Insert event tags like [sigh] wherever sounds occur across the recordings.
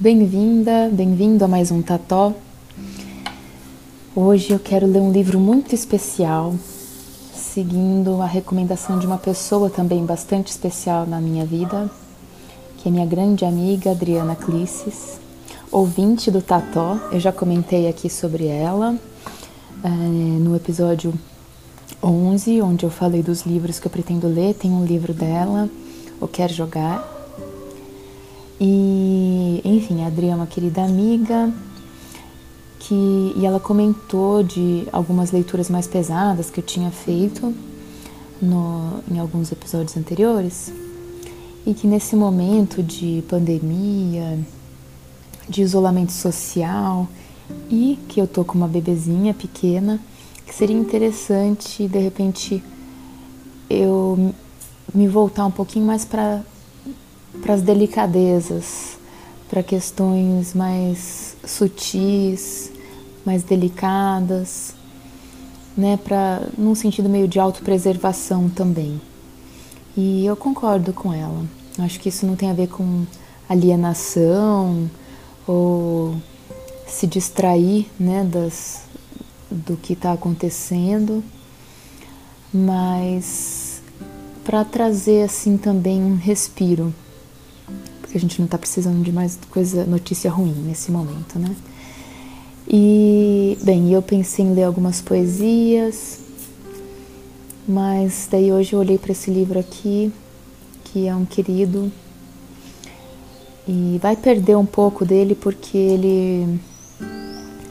Bem-vinda, bem-vindo a mais um Tató. Hoje eu quero ler um livro muito especial, seguindo a recomendação de uma pessoa também bastante especial na minha vida, que é minha grande amiga Adriana Clisses, ouvinte do Tató. Eu já comentei aqui sobre ela é, no episódio 11, onde eu falei dos livros que eu pretendo ler. Tem um livro dela, O Quer Jogar e, enfim, a Adriana é uma querida amiga que e ela comentou de algumas leituras mais pesadas que eu tinha feito no, em alguns episódios anteriores. E que nesse momento de pandemia, de isolamento social e que eu tô com uma bebezinha pequena, que seria interessante de repente eu me voltar um pouquinho mais para para as delicadezas, para questões mais sutis, mais delicadas, né, para num sentido meio de autopreservação também. E eu concordo com ela. Acho que isso não tem a ver com alienação ou se distrair, né, das do que está acontecendo, mas para trazer assim também um respiro a gente não está precisando de mais coisa, notícia ruim nesse momento, né? E, bem, eu pensei em ler algumas poesias, mas daí hoje eu olhei para esse livro aqui, que é um querido, e vai perder um pouco dele porque ele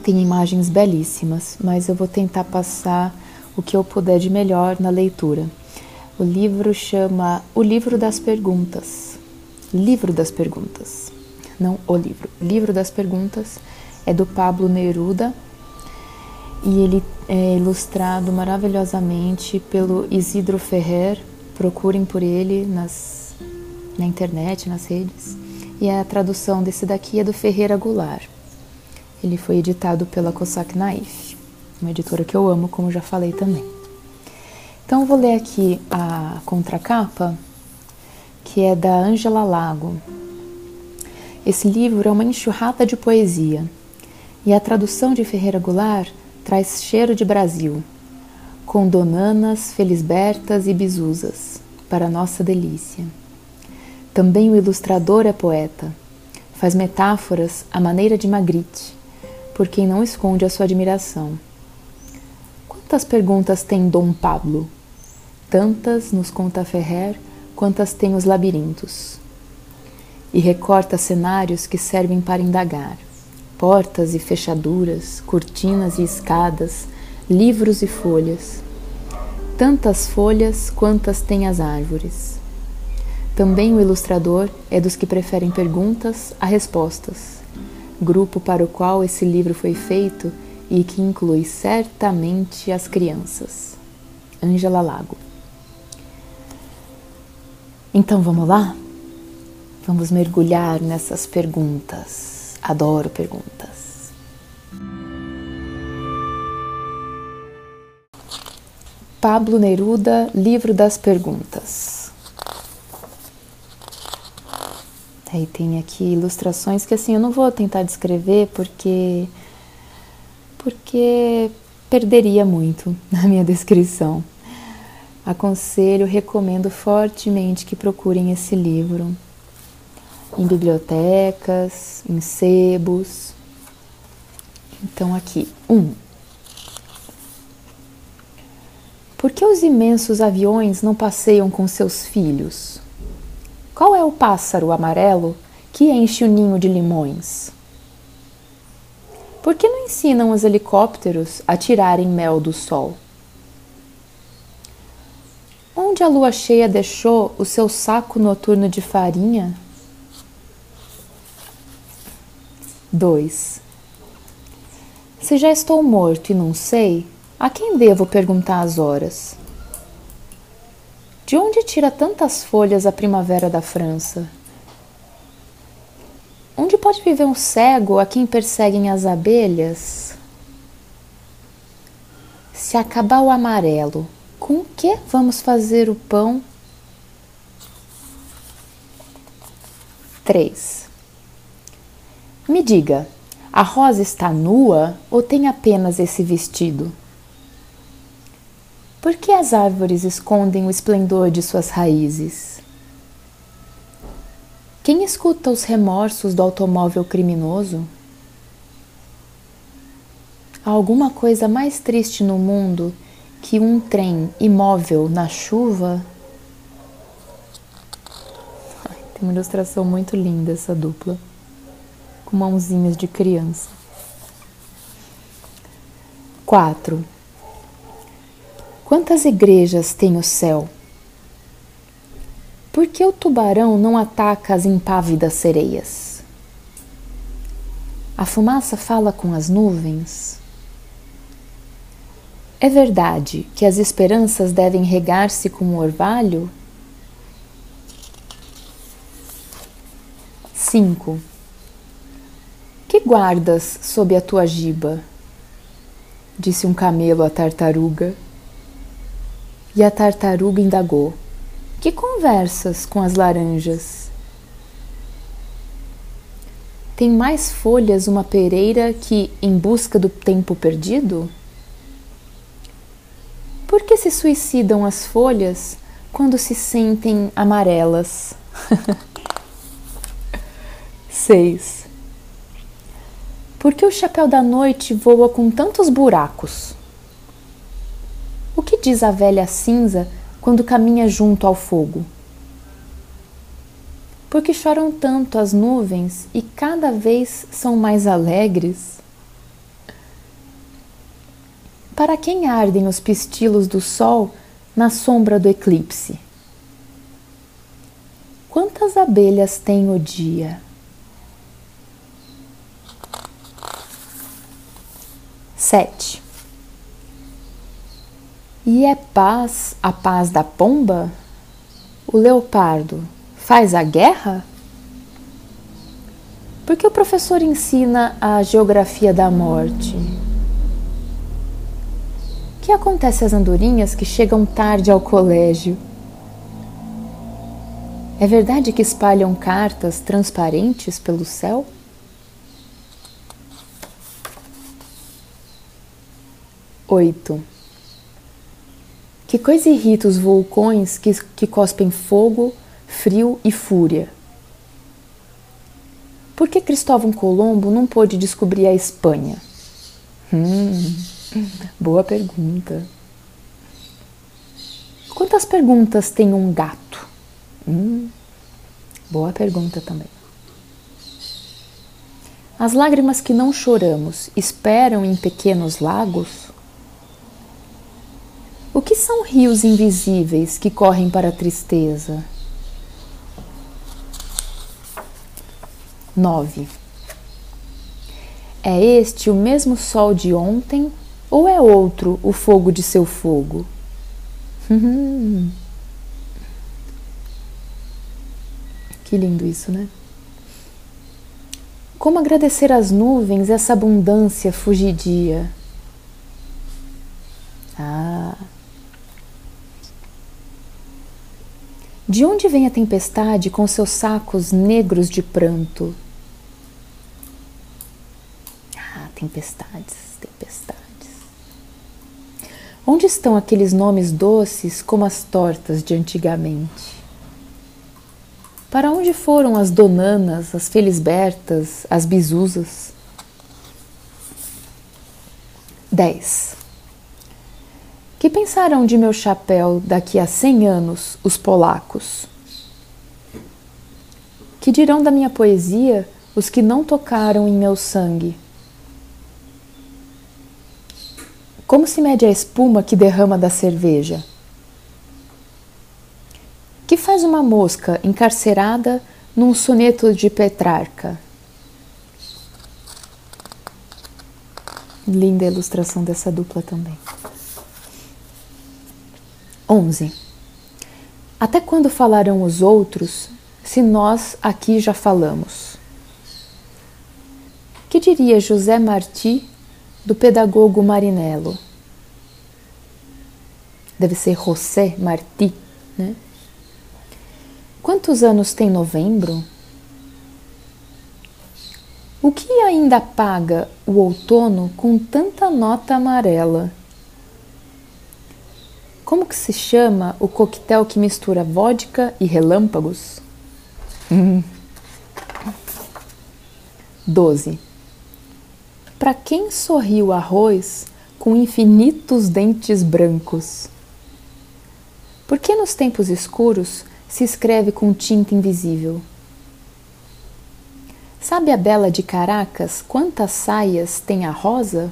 tem imagens belíssimas, mas eu vou tentar passar o que eu puder de melhor na leitura. O livro chama O Livro das Perguntas Livro das Perguntas. Não o livro. Livro das Perguntas é do Pablo Neruda e ele é ilustrado maravilhosamente pelo Isidro Ferrer. Procurem por ele nas, na internet, nas redes. E a tradução desse daqui é do Ferreira Goulart. Ele foi editado pela Cossack Naif, uma editora que eu amo, como já falei também. Então, vou ler aqui a contracapa que é da Ângela Lago. Esse livro é uma enxurrada de poesia e a tradução de Ferreira Goulart traz cheiro de Brasil, com donanas, felisbertas e bisuzas, para nossa delícia. Também o ilustrador é poeta, faz metáforas à maneira de Magritte, por quem não esconde a sua admiração. Quantas perguntas tem Dom Pablo? Tantas, nos conta Ferrer, quantas têm os labirintos. E recorta cenários que servem para indagar: portas e fechaduras, cortinas e escadas, livros e folhas. Tantas folhas quantas têm as árvores. Também o ilustrador é dos que preferem perguntas a respostas, grupo para o qual esse livro foi feito e que inclui certamente as crianças. Ângela Lago então vamos lá? Vamos mergulhar nessas perguntas. Adoro perguntas. Pablo Neruda, Livro das Perguntas. Aí tem aqui ilustrações que assim eu não vou tentar descrever porque porque perderia muito [laughs] na minha descrição aconselho, recomendo fortemente que procurem esse livro em bibliotecas, em sebos. Então, aqui, um. Por que os imensos aviões não passeiam com seus filhos? Qual é o pássaro amarelo que enche o ninho de limões? Por que não ensinam os helicópteros a tirarem mel do sol? Onde a lua cheia deixou o seu saco noturno de farinha? 2. Se já estou morto e não sei, a quem devo perguntar as horas? De onde tira tantas folhas a primavera da França? Onde pode viver um cego a quem perseguem as abelhas? Se acabar o amarelo, com que vamos fazer o pão? 3. Me diga, a rosa está nua ou tem apenas esse vestido? Por que as árvores escondem o esplendor de suas raízes? Quem escuta os remorsos do automóvel criminoso? Há alguma coisa mais triste no mundo que um trem imóvel na chuva? Tem uma ilustração muito linda essa dupla, com mãozinhas de criança. 4. Quantas igrejas tem o céu? Por que o tubarão não ataca as impávidas sereias? A fumaça fala com as nuvens? É verdade que as esperanças devem regar-se com orvalho? 5. Que guardas sob a tua giba? Disse um camelo à tartaruga. E a tartaruga indagou: Que conversas com as laranjas? Tem mais folhas uma pereira que em busca do tempo perdido? Por que se suicidam as folhas quando se sentem amarelas? [laughs] 6. Por que o chapéu da noite voa com tantos buracos? O que diz a velha cinza quando caminha junto ao fogo? Porque choram tanto as nuvens e cada vez são mais alegres? Para quem ardem os pistilos do sol na sombra do eclipse? Quantas abelhas tem o dia? Sete. E é paz a paz da pomba? O leopardo faz a guerra? Por que o professor ensina a geografia da morte? Que acontece às andorinhas que chegam tarde ao colégio? É verdade que espalham cartas transparentes pelo céu? Oito. Que coisa irrita os vulcões que, que cospem fogo, frio e fúria? Por que Cristóvão Colombo não pôde descobrir a Espanha? Hum, boa pergunta. Quantas perguntas tem um gato? Hum, boa pergunta também. As lágrimas que não choramos esperam em pequenos lagos? O que são rios invisíveis que correm para a tristeza? 9. É este o mesmo sol de ontem ou é outro o fogo de seu fogo? que lindo isso, né? Como agradecer às nuvens essa abundância fugidia? Ah, De onde vem a tempestade com seus sacos negros de pranto? Ah, tempestades, tempestades. Onde estão aqueles nomes doces como as tortas de antigamente? Para onde foram as donanas, as felisbertas, as bizuzas? 10. Que pensarão de meu chapéu daqui a cem anos os polacos? Que dirão da minha poesia os que não tocaram em meu sangue? Como se mede a espuma que derrama da cerveja? Que faz uma mosca encarcerada num soneto de Petrarca? Linda a ilustração dessa dupla também. 11. Até quando falarão os outros, se nós aqui já falamos? Que diria José Marti do pedagogo Marinello? Deve ser José Marti, né? Quantos anos tem novembro? O que ainda paga o outono com tanta nota amarela? Como que se chama o coquetel que mistura vodka e relâmpagos? 12. Para quem sorriu arroz com infinitos dentes brancos? Por que nos tempos escuros se escreve com tinta invisível? Sabe a Bela de Caracas quantas saias tem a rosa?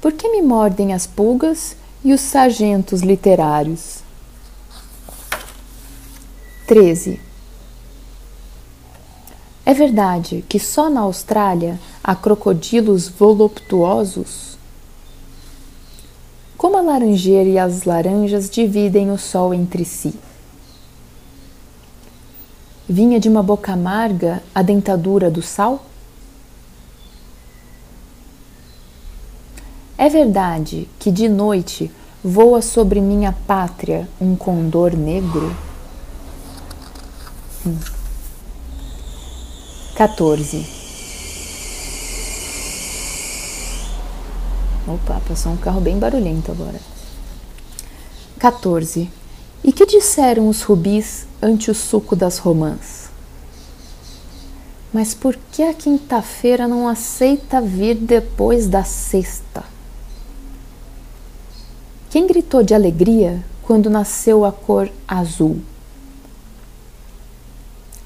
Por que me mordem as pulgas e os sargentos literários? 13. É verdade que só na Austrália há crocodilos voluptuosos? Como a laranjeira e as laranjas dividem o sol entre si? Vinha de uma boca amarga a dentadura do sal? É verdade que de noite voa sobre minha pátria um condor negro? Hum. 14. Opa, passou um carro bem barulhento agora. 14. E que disseram os rubis ante o suco das romãs? Mas por que a quinta-feira não aceita vir depois da sexta? Quem gritou de alegria quando nasceu a cor azul?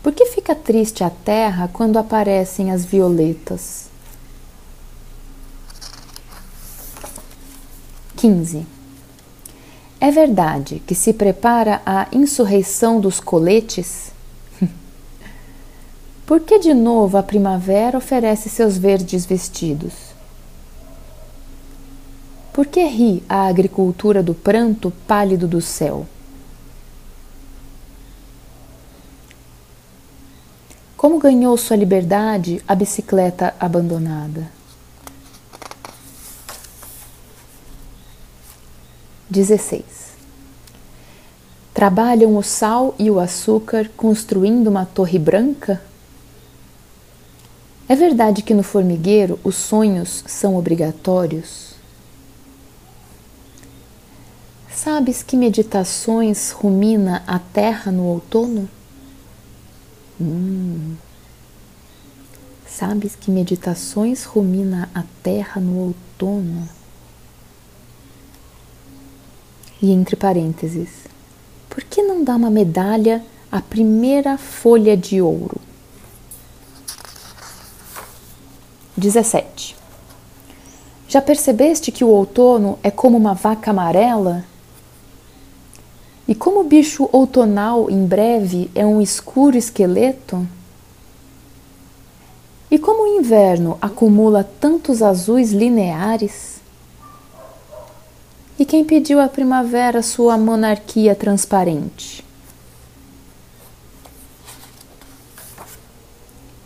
Por que fica triste a terra quando aparecem as violetas? 15. É verdade que se prepara a insurreição dos coletes? [laughs] Por que de novo a primavera oferece seus verdes vestidos? Por que ri a agricultura do pranto pálido do céu? Como ganhou sua liberdade a bicicleta abandonada? 16. Trabalham o sal e o açúcar construindo uma torre branca? É verdade que no formigueiro os sonhos são obrigatórios? Sabes que meditações rumina a terra no outono? Hum. Sabes que meditações rumina a terra no outono? E entre parênteses, por que não dá uma medalha à primeira folha de ouro? 17. Já percebeste que o outono é como uma vaca amarela e como o bicho outonal em breve é um escuro esqueleto? E como o inverno acumula tantos azuis lineares? E quem pediu à primavera sua monarquia transparente?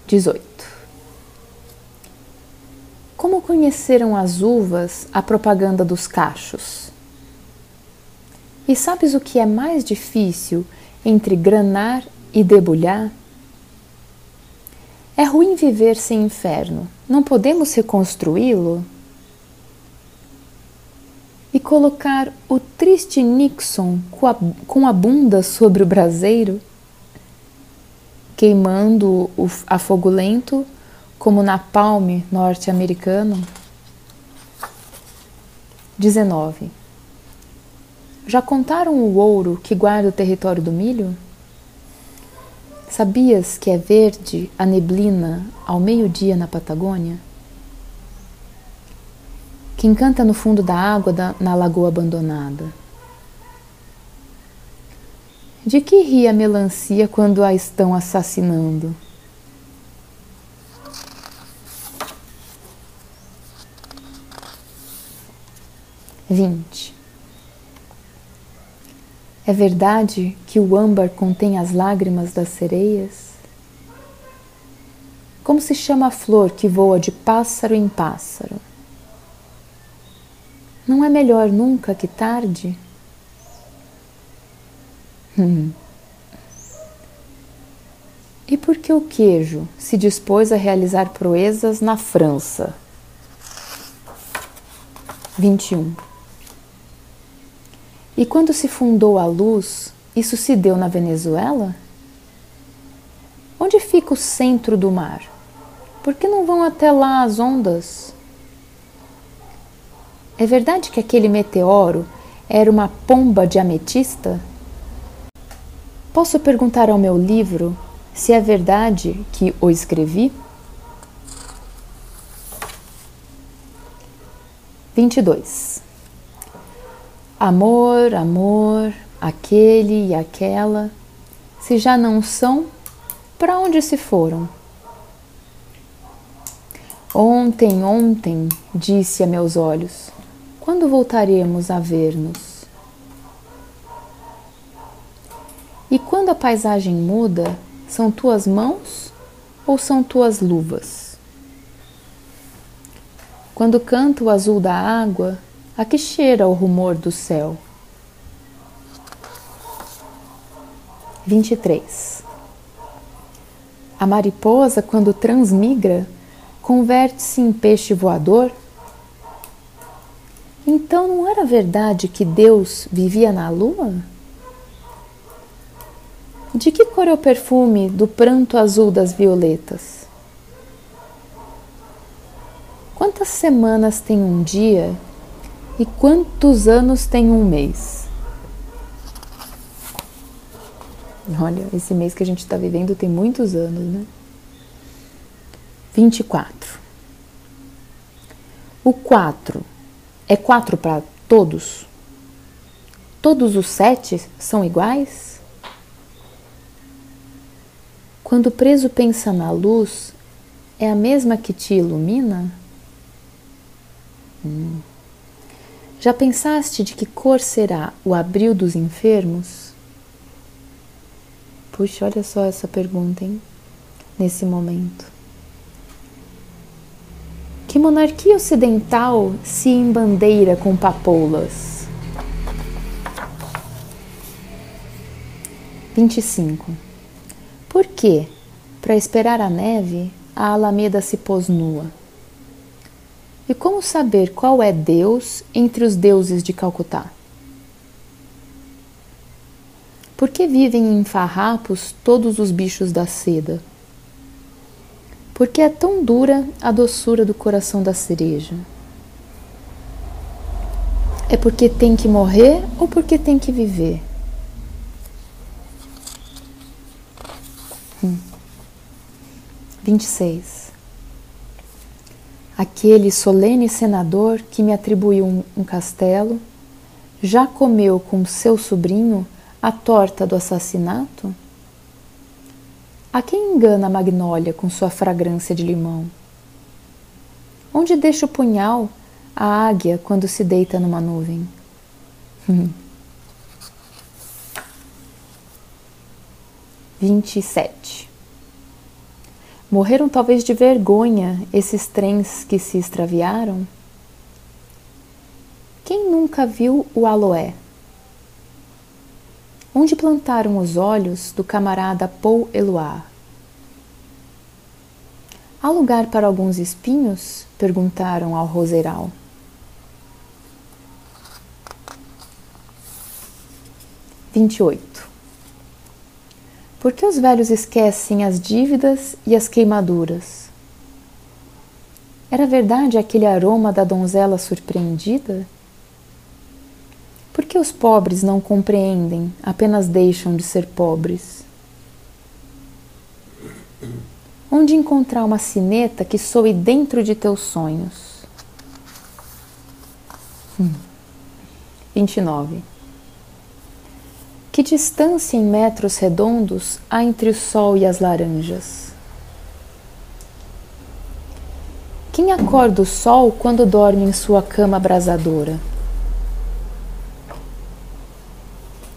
18. Como conheceram as uvas a propaganda dos cachos? E sabes o que é mais difícil entre granar e debulhar? É ruim viver sem inferno. Não podemos reconstruí-lo? E colocar o triste Nixon com a, com a bunda sobre o braseiro, queimando o, a fogo lento, como na palme norte-americano? 19. Já contaram o ouro que guarda o território do milho? Sabias que é verde a neblina ao meio-dia na Patagônia? Quem canta no fundo da água da, na lagoa abandonada? De que ri a melancia quando a estão assassinando? Vinte. É verdade que o âmbar contém as lágrimas das sereias? Como se chama a flor que voa de pássaro em pássaro? Não é melhor nunca que tarde? Hum. E por que o queijo se dispôs a realizar proezas na França? 21. E quando se fundou a luz, isso se deu na Venezuela? Onde fica o centro do mar? Por que não vão até lá as ondas? É verdade que aquele meteoro era uma pomba de ametista? Posso perguntar ao meu livro se é verdade que o escrevi? 22. Amor, amor, aquele e aquela, se já não são, para onde se foram? Ontem, ontem, disse a meus olhos, quando voltaremos a ver-nos? E quando a paisagem muda, são tuas mãos ou são tuas luvas? Quando canta o azul da água, a que cheira o rumor do céu? 23. A mariposa, quando transmigra, converte-se em peixe voador? Então não era verdade que Deus vivia na lua? De que cor é o perfume do pranto azul das violetas? Quantas semanas tem um dia e quantos anos tem um mês? Olha, esse mês que a gente está vivendo tem muitos anos, né? 24. O 4 é 4 para todos? Todos os sete são iguais? Quando o preso pensa na luz, é a mesma que te ilumina? Hum. Já pensaste de que cor será o abril dos enfermos? Puxa, olha só essa pergunta, hein? Nesse momento. Que monarquia ocidental se embandeira com papoulas? 25. Por que, para esperar a neve, a alameda se pôs nua? E como saber qual é Deus entre os deuses de Calcutá? Por que vivem em farrapos todos os bichos da seda? Por que é tão dura a doçura do coração da cereja? É porque tem que morrer ou porque tem que viver? Hum. 26 aquele solene senador que me atribuiu um, um castelo, já comeu com seu sobrinho a torta do assassinato? A quem engana a magnólia com sua fragrância de limão? Onde deixa o punhal a águia quando se deita numa nuvem? [laughs] E sete Morreram talvez de vergonha esses trens que se extraviaram? Quem nunca viu o aloé? Onde plantaram os olhos do camarada Paul Eluard? Há lugar para alguns espinhos? perguntaram ao roseiral. Vinte e oito. Por que os velhos esquecem as dívidas e as queimaduras? Era verdade aquele aroma da donzela surpreendida? Por que os pobres não compreendem, apenas deixam de ser pobres? Onde encontrar uma sineta que soe dentro de teus sonhos? Hum. 29. Que distância em metros redondos há entre o sol e as laranjas? Quem acorda o sol quando dorme em sua cama abrasadora?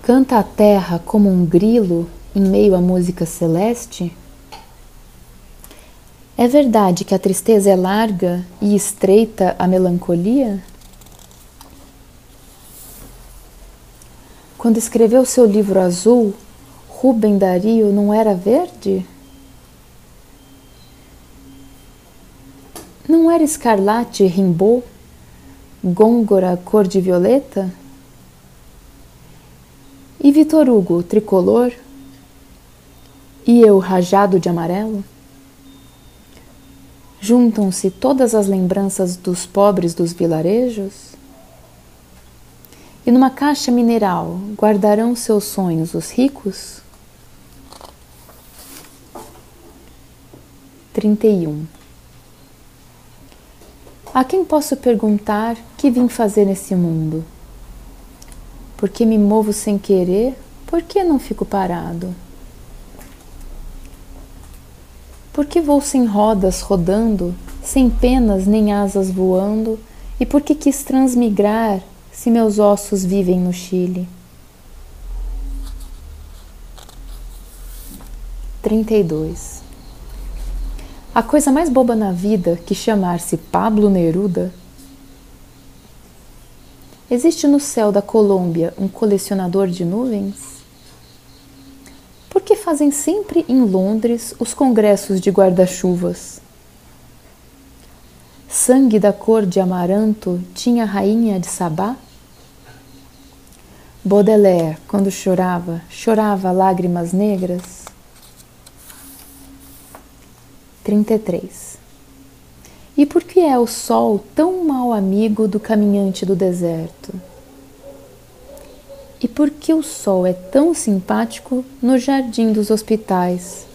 Canta a terra como um grilo em meio à música celeste? É verdade que a tristeza é larga e estreita a melancolia? Quando escreveu seu livro azul, Rubem Dario não era verde? Não era escarlate Rimbaud? Gôngora cor de violeta? E Vitor Hugo tricolor? E eu rajado de amarelo? Juntam-se todas as lembranças dos pobres dos vilarejos? E numa caixa mineral guardarão seus sonhos os ricos? 31 A quem posso perguntar que vim fazer nesse mundo? Por que me movo sem querer? Por que não fico parado? Por que vou sem rodas rodando, sem penas nem asas voando? E por que quis transmigrar se meus ossos vivem no Chile? 32. A coisa mais boba na vida que chamar-se Pablo Neruda. Existe no céu da Colômbia um colecionador de nuvens? Por que fazem sempre em Londres os congressos de guarda-chuvas? Sangue da cor de amaranto tinha a rainha de Sabá? Baudelaire, quando chorava, chorava lágrimas negras? 33. E por que é o sol tão mau amigo do caminhante do deserto? E por que o sol é tão simpático no jardim dos hospitais?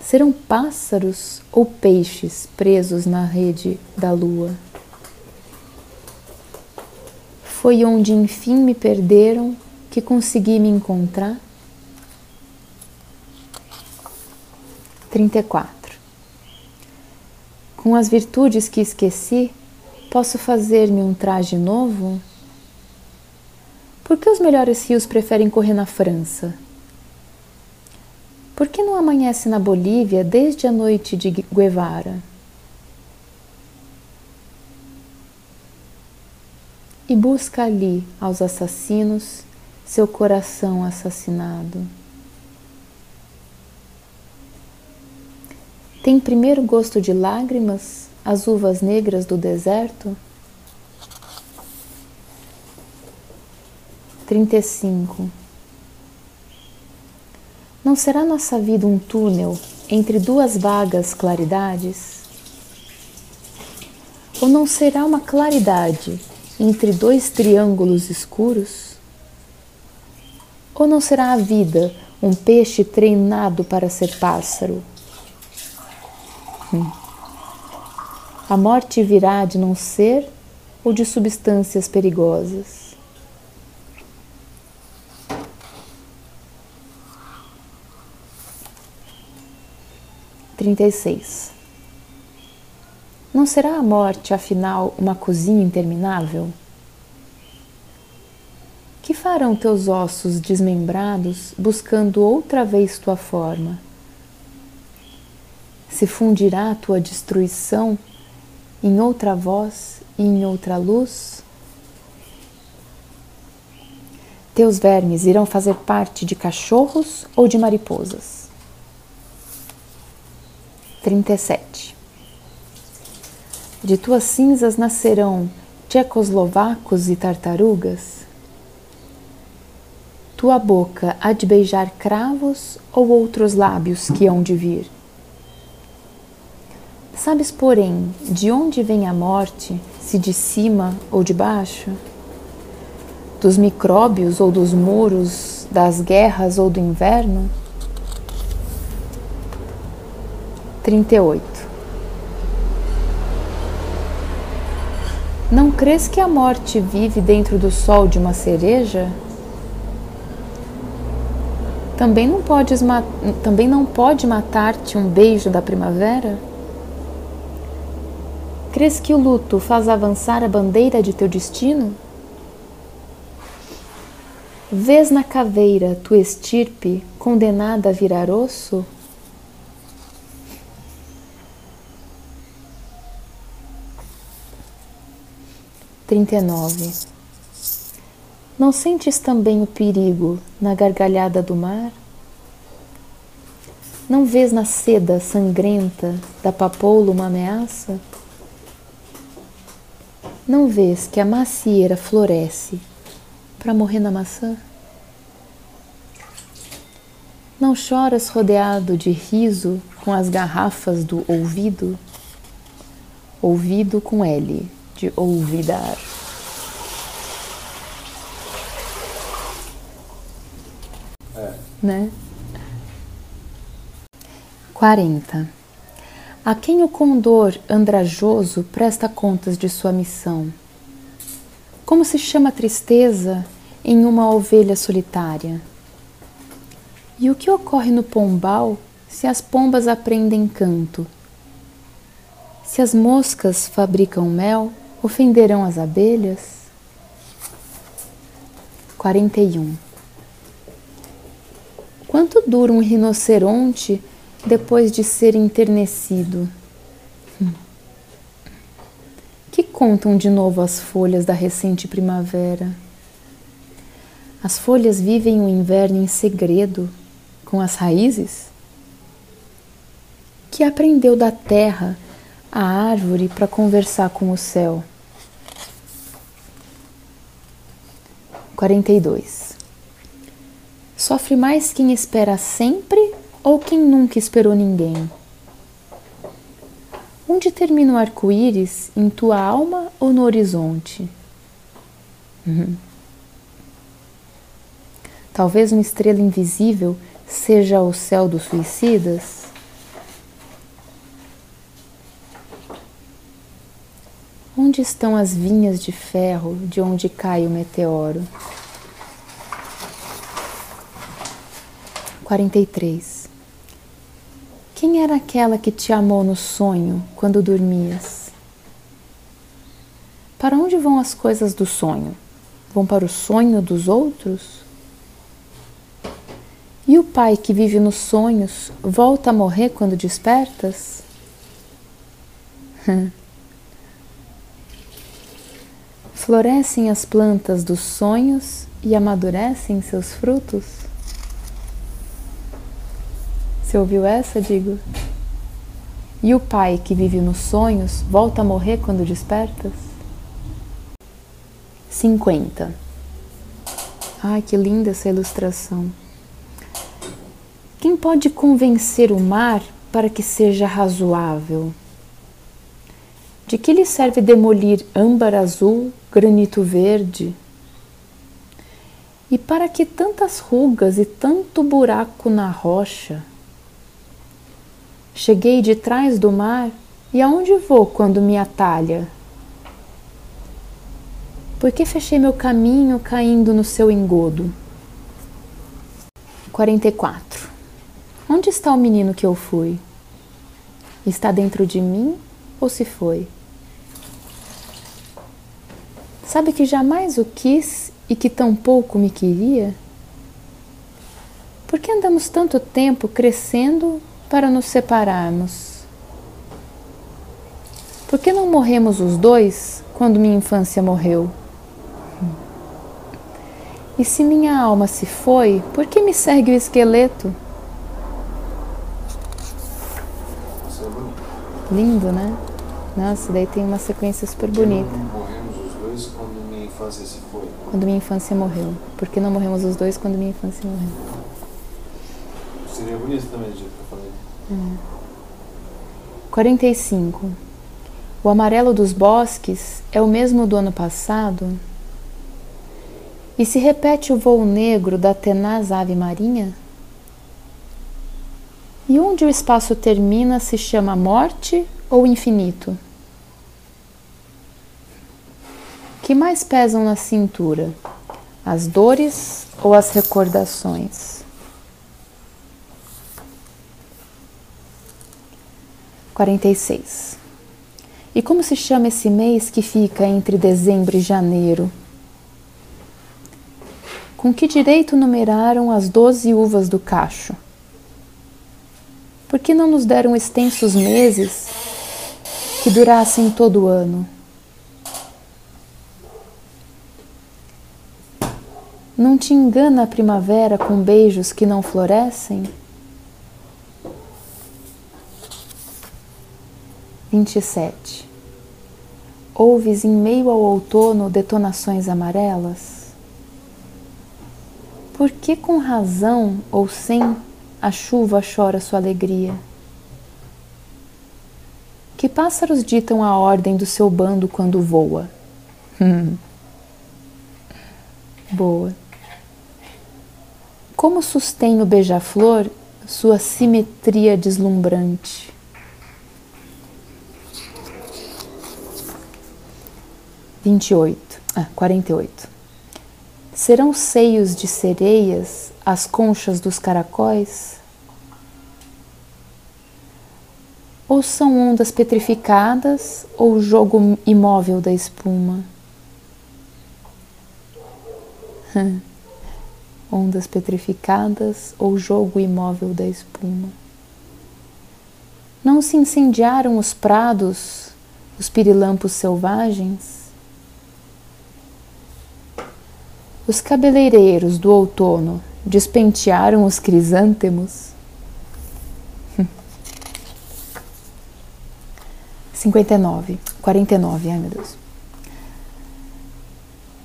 Serão pássaros ou peixes presos na rede da lua? Foi onde enfim me perderam que consegui me encontrar? 34. Com as virtudes que esqueci, posso fazer-me um traje novo? Por que os melhores rios preferem correr na França? Por que não amanhece na Bolívia desde a noite de Guevara? E busca ali aos assassinos seu coração assassinado. Tem primeiro gosto de lágrimas as uvas negras do deserto? 35. Não será nossa vida um túnel entre duas vagas claridades? Ou não será uma claridade entre dois triângulos escuros? Ou não será a vida um peixe treinado para ser pássaro? Hum. A morte virá de não ser ou de substâncias perigosas? Trinta e seis. Não será a morte, afinal, uma cozinha interminável? Que farão teus ossos desmembrados buscando outra vez tua forma? Se fundirá tua destruição em outra voz e em outra luz? Teus vermes irão fazer parte de cachorros ou de mariposas? 37 de tuas cinzas nascerão tchecoslovacos e tartarugas? Tua boca há de beijar cravos ou outros lábios que hão de vir? Sabes, porém, de onde vem a morte, se de cima ou de baixo? Dos micróbios ou dos muros, das guerras ou do inverno? 38 Não crês que a morte vive dentro do sol de uma cereja? Também não, podes também não pode matar-te um beijo da primavera? Crês que o luto faz avançar a bandeira de teu destino? Vês na caveira tua estirpe condenada a virar osso? 39. Não sentes também o perigo na gargalhada do mar? Não vês na seda sangrenta da papoula uma ameaça? Não vês que a macieira floresce para morrer na maçã? Não choras rodeado de riso com as garrafas do ouvido? Ouvido com L, de olvidar. É. Né? 40. A quem o condor andrajoso presta contas de sua missão? Como se chama a tristeza em uma ovelha solitária? E o que ocorre no pombal se as pombas aprendem canto? Se as moscas fabricam mel, ofenderão as abelhas? 41. Quanto dura um rinoceronte depois de ser enternecido? Hum. Que contam de novo as folhas da recente primavera? As folhas vivem o inverno em segredo com as raízes? Que aprendeu da terra a árvore para conversar com o céu? 42. Sofre mais quem espera sempre ou quem nunca esperou ninguém? Onde termina o arco-íris? Em tua alma ou no horizonte? Uhum. Talvez uma estrela invisível seja o céu dos suicidas? Onde estão as vinhas de ferro de onde cai o meteoro? 43. Quem era aquela que te amou no sonho quando dormias? Para onde vão as coisas do sonho? Vão para o sonho dos outros? E o pai que vive nos sonhos volta a morrer quando despertas? [laughs] Florescem as plantas dos sonhos e amadurecem seus frutos? Você ouviu essa, digo? E o pai que vive nos sonhos volta a morrer quando despertas? 50. Ai, que linda essa ilustração. Quem pode convencer o mar para que seja razoável? De que lhe serve demolir âmbar azul, granito verde? E para que tantas rugas e tanto buraco na rocha? Cheguei de trás do mar e aonde vou quando me atalha? Por que fechei meu caminho caindo no seu engodo? 44. Onde está o menino que eu fui? Está dentro de mim ou se foi? Sabe que jamais o quis e que tão pouco me queria? Por que andamos tanto tempo crescendo para nos separarmos? Por que não morremos os dois quando minha infância morreu? E se minha alma se foi, por que me segue o esqueleto? Lindo, né? Nossa, daí tem uma sequência super bonita. Morremos os dois quando minha infância se foi. Quando minha infância morreu. Por que não morremos os dois quando minha infância morreu? Seria bonito também, eu falei. É. 45. O amarelo dos bosques é o mesmo do ano passado? E se repete o voo negro da tenaz ave marinha? E onde o espaço termina se chama morte ou infinito? Que mais pesam na cintura? As dores ou as recordações? Quarenta e seis. E como se chama esse mês que fica entre dezembro e janeiro? Com que direito numeraram as doze uvas do cacho? Por que não nos deram extensos meses que durassem todo o ano? Não te engana a primavera com beijos que não florescem? 27. Ouves em meio ao outono detonações amarelas? Por que com razão ou sem a chuva chora sua alegria? Que pássaros ditam a ordem do seu bando quando voa? [laughs] Boa. Como sustém o beija-flor sua simetria deslumbrante? Vinte e oito, ah, quarenta e oito. Serão seios de sereias as conchas dos caracóis? Ou são ondas petrificadas ou jogo imóvel da espuma? [laughs] ondas petrificadas ou jogo imóvel da espuma. Não se incendiaram os prados, os pirilampos selvagens? Os cabeleireiros do outono despentearam os crisântemos? [laughs] 59, 49, ai meu Deus.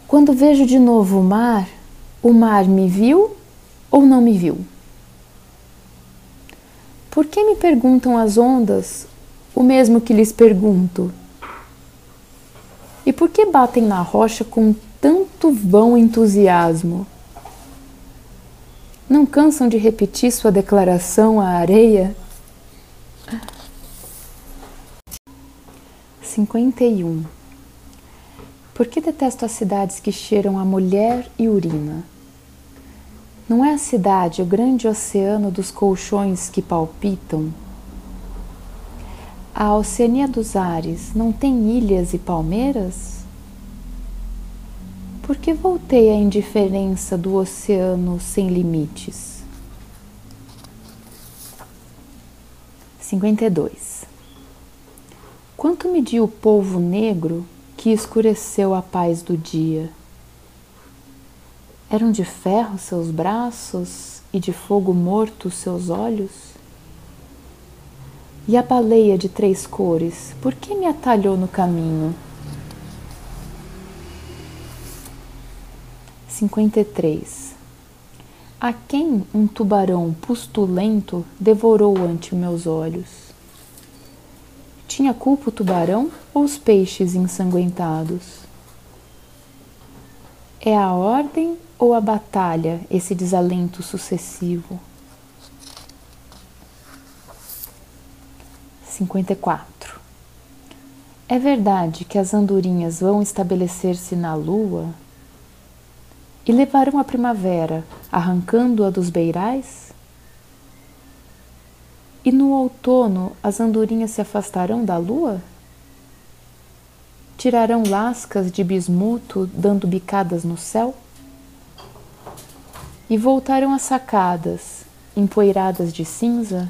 Quando vejo de novo o mar, o mar me viu ou não me viu? Por que me perguntam as ondas o mesmo que lhes pergunto? E por que batem na rocha com tanto vão entusiasmo? Não cansam de repetir sua declaração à areia? 51 por que detesto as cidades que cheiram a mulher e urina? Não é a cidade o grande oceano dos colchões que palpitam? A Oceania dos Ares não tem ilhas e palmeiras? Por que voltei à indiferença do oceano sem limites? 52. Quanto mediu o povo negro que escureceu a paz do dia. Eram de ferro seus braços e de fogo morto seus olhos? E a baleia de três cores, por que me atalhou no caminho? 53. A quem um tubarão pustulento devorou ante meus olhos? Tinha culpa o tubarão ou os peixes ensanguentados? É a ordem ou a batalha esse desalento sucessivo? 54. É verdade que as andorinhas vão estabelecer-se na lua e levarão a primavera, arrancando-a dos beirais? E no outono as andorinhas se afastarão da lua? Tirarão lascas de bismuto dando bicadas no céu? E voltarão as sacadas, empoeiradas de cinza?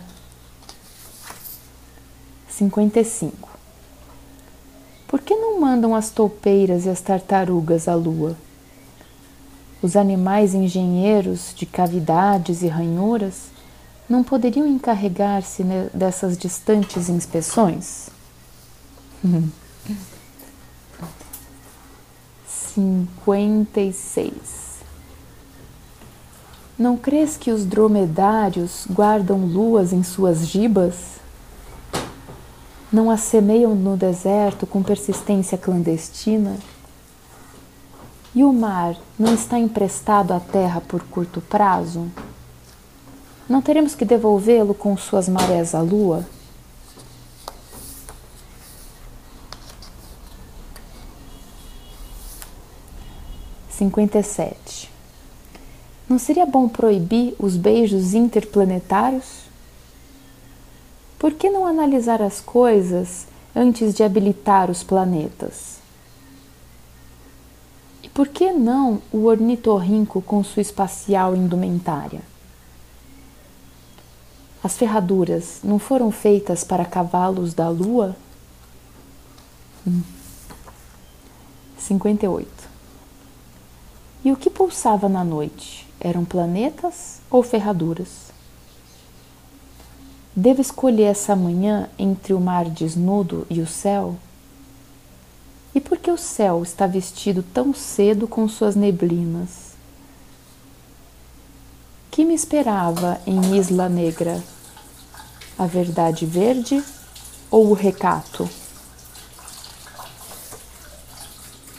55. Por que não mandam as toupeiras e as tartarugas à lua? Os animais engenheiros de cavidades e ranhuras não poderiam encarregar-se dessas distantes inspeções? [laughs] Cinquenta e seis. Não crês que os dromedários guardam luas em suas gibas? Não as semeiam no deserto com persistência clandestina? E o mar não está emprestado à terra por curto prazo? Não teremos que devolvê-lo com suas marés à lua? Cinquenta e sete. Não seria bom proibir os beijos interplanetários? Por que não analisar as coisas antes de habilitar os planetas? E por que não o ornitorrinco com sua espacial indumentária? As ferraduras não foram feitas para cavalos da lua? Hum. 58. E o que pulsava na noite? Eram planetas ou ferraduras? Devo escolher essa manhã entre o mar desnudo e o céu? E por que o céu está vestido tão cedo com suas neblinas? Que me esperava em Isla Negra? A verdade verde ou o recato?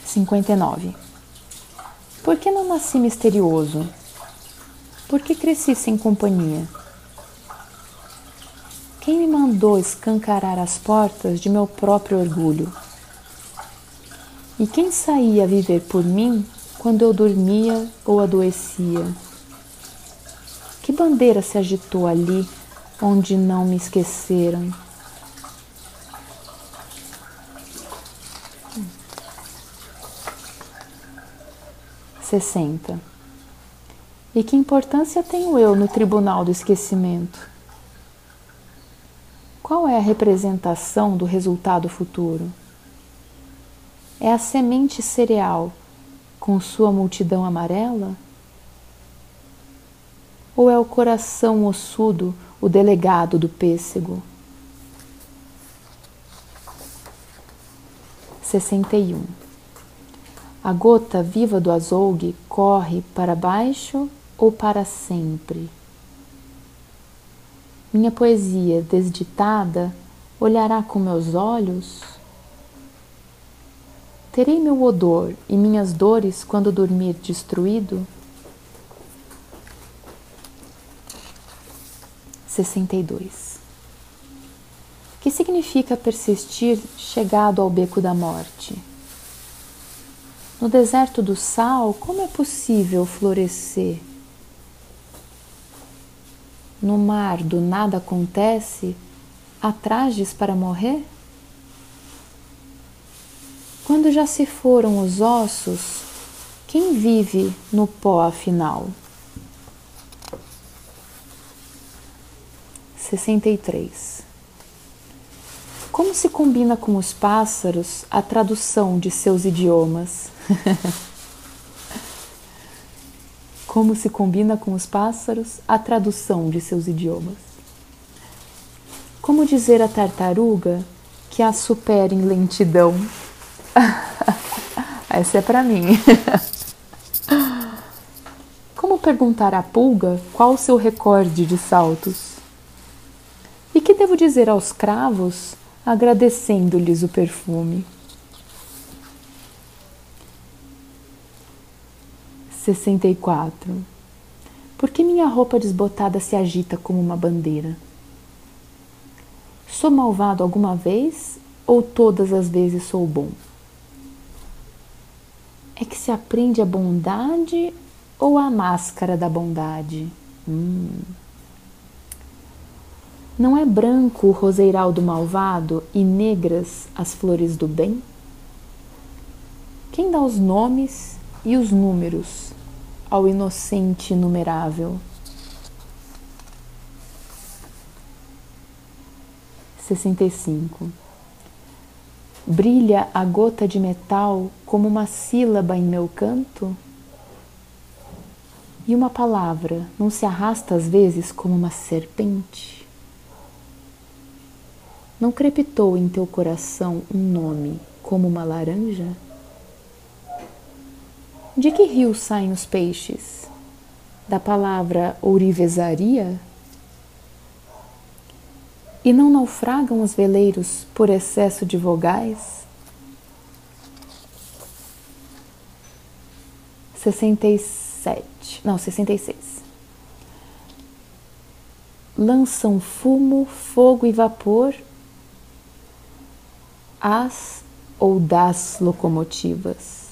59. Por que não nasci misterioso? Por que cresci sem companhia? Quem me mandou escancarar as portas de meu próprio orgulho? E quem saía a viver por mim quando eu dormia ou adoecia? Bandeira se agitou ali onde não me esqueceram? Sessenta. E que importância tenho eu no tribunal do esquecimento? Qual é a representação do resultado futuro? É a semente cereal com sua multidão amarela? Ou é o coração ossudo o delegado do pêssego? 61. A gota viva do azougue corre para baixo ou para sempre? Minha poesia desditada olhará com meus olhos? Terei meu odor e minhas dores quando dormir destruído? 62. Que significa persistir chegado ao beco da morte? No deserto do sal, como é possível florescer? no mar do nada acontece, há trajes para morrer? Quando já se foram os ossos, quem vive no pó afinal? 63. Como se combina com os pássaros a tradução de seus idiomas? [laughs] como se combina com os pássaros a tradução de seus idiomas. Como dizer à tartaruga que a supera em lentidão? [laughs] Essa é para mim. [laughs] Como perguntar à pulga qual o seu recorde de saltos? Dizer aos cravos agradecendo-lhes o perfume? 64. Por que minha roupa desbotada se agita como uma bandeira? Sou malvado alguma vez ou todas as vezes sou bom? É que se aprende a bondade ou a máscara da bondade? Hum. Não é branco o roseiral do malvado e negras as flores do bem? Quem dá os nomes e os números ao inocente inumerável. 65. Brilha a gota de metal como uma sílaba em meu canto? E uma palavra não se arrasta às vezes como uma serpente? Não crepitou em teu coração um nome como uma laranja? De que rio saem os peixes? Da palavra ourivesaria? E não naufragam os veleiros por excesso de vogais? 67, não, 66. Lançam fumo, fogo e vapor as ou das locomotivas.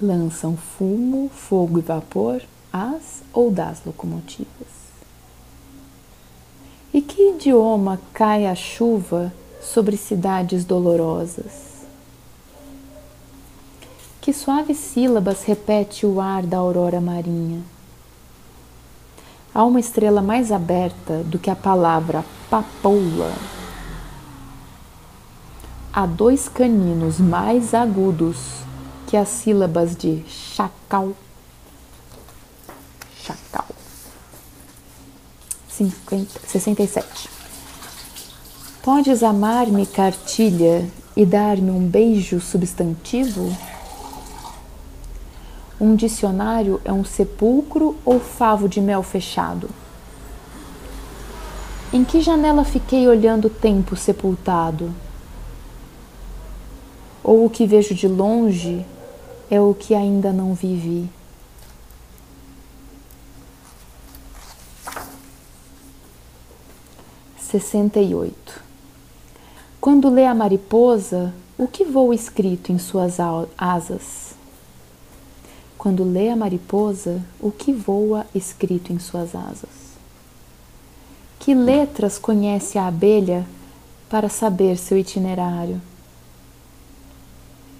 lançam fumo, fogo e vapor às ou das locomotivas. E que idioma cai a chuva sobre cidades dolorosas? Que suaves sílabas repete o ar da aurora marinha? Há uma estrela mais aberta do que a palavra papoula. Há dois caninos mais agudos que as sílabas de chacal, chacal. 50, 67. Podes amar-me, cartilha, e dar-me um beijo substantivo? Um dicionário é um sepulcro ou favo de mel fechado? Em que janela fiquei olhando o tempo sepultado? Ou o que vejo de longe é o que ainda não vivi? Sessenta e oito. Quando lê a mariposa, o que voa escrito em suas asas? Quando lê a mariposa, o que voa escrito em suas asas? Que letras conhece a abelha para saber seu itinerário?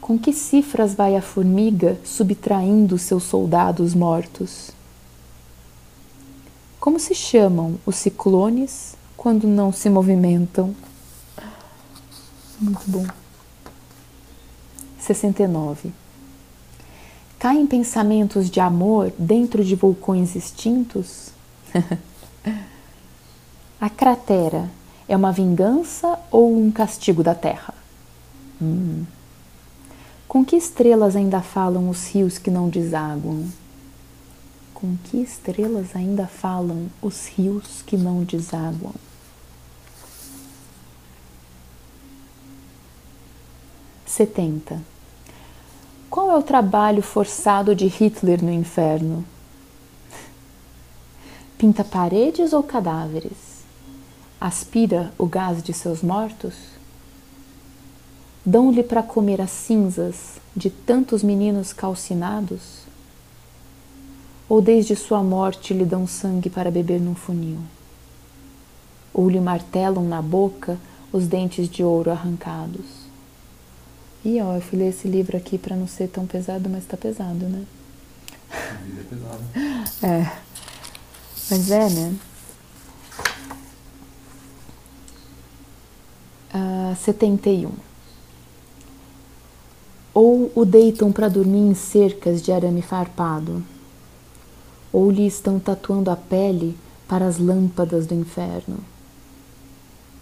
Com que cifras vai a formiga subtraindo seus soldados mortos? Como se chamam os ciclones quando não se movimentam? Muito bom. 69. Caem pensamentos de amor dentro de vulcões extintos? [laughs] A cratera é uma vingança ou um castigo da terra? Hum. Com que estrelas ainda falam os rios que não desaguam? Com que estrelas ainda falam os rios que não desaguam? Setenta. Qual é o trabalho forçado de Hitler no inferno? Pinta paredes ou cadáveres? aspira o gás de seus mortos? Dão-lhe para comer as cinzas de tantos meninos calcinados? Ou desde sua morte lhe dão sangue para beber num funil? Ou lhe martelam na boca os dentes de ouro arrancados? E ó, eu fui ler esse livro aqui para não ser tão pesado, mas tá pesado, né? A vida é pesada. [laughs] É. Mas é, né? uh, 71. Ou o deitam para dormir em cercas de arame farpado, ou lhe estão tatuando a pele para as lâmpadas do inferno,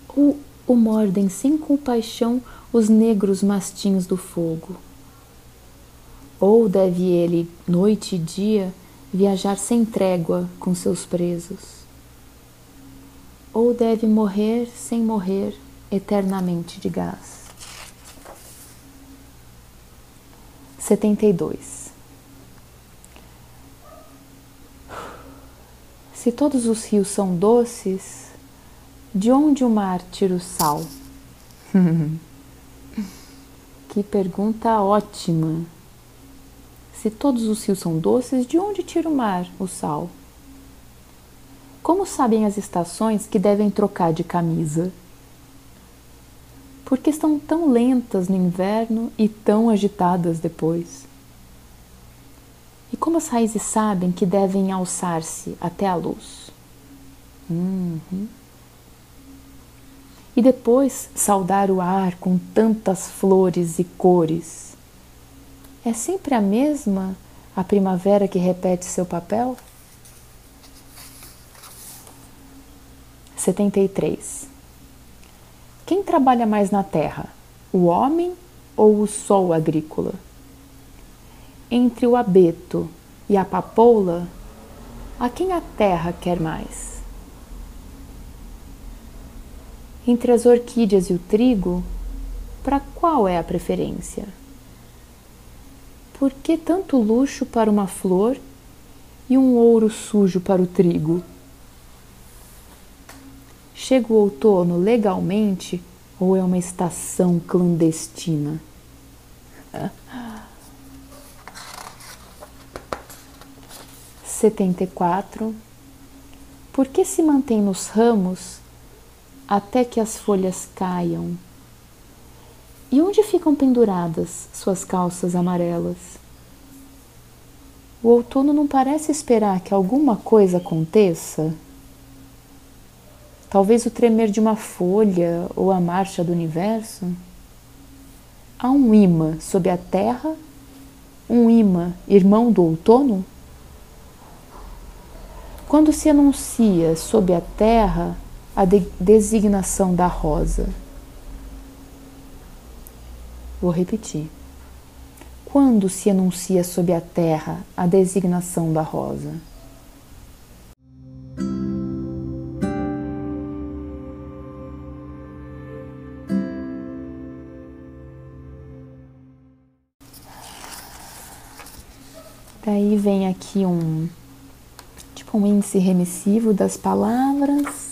ou o mordem sem compaixão os negros mastinhos do fogo. Ou deve ele, noite e dia, viajar sem trégua com seus presos. Ou deve morrer sem morrer eternamente de gás. 72. Se todos os rios são doces, de onde o mar tira o sal? [laughs] que pergunta ótima! Se todos os rios são doces, de onde tira o mar o sal? Como sabem as estações que devem trocar de camisa? porque estão tão lentas no inverno e tão agitadas depois? E como as raízes sabem que devem alçar-se até a luz? Uhum. E depois saudar o ar com tantas flores e cores. É sempre a mesma a primavera que repete seu papel? 73. Quem trabalha mais na terra, o homem ou o sol agrícola? Entre o abeto e a papoula, a quem a terra quer mais? Entre as orquídeas e o trigo, para qual é a preferência? Por que tanto luxo para uma flor e um ouro sujo para o trigo? Chega o outono legalmente ou é uma estação clandestina? [laughs] Setenta e quatro. Por que se mantém nos ramos até que as folhas caiam? E onde ficam penduradas suas calças amarelas? O outono não parece esperar que alguma coisa aconteça? Talvez o tremer de uma folha ou a marcha do universo. Há um imã sob a terra, um imã irmão do outono? Quando se anuncia sob a terra a de designação da rosa. Vou repetir. Quando se anuncia sob a terra a designação da rosa? Daí vem aqui um tipo um índice remissivo das palavras.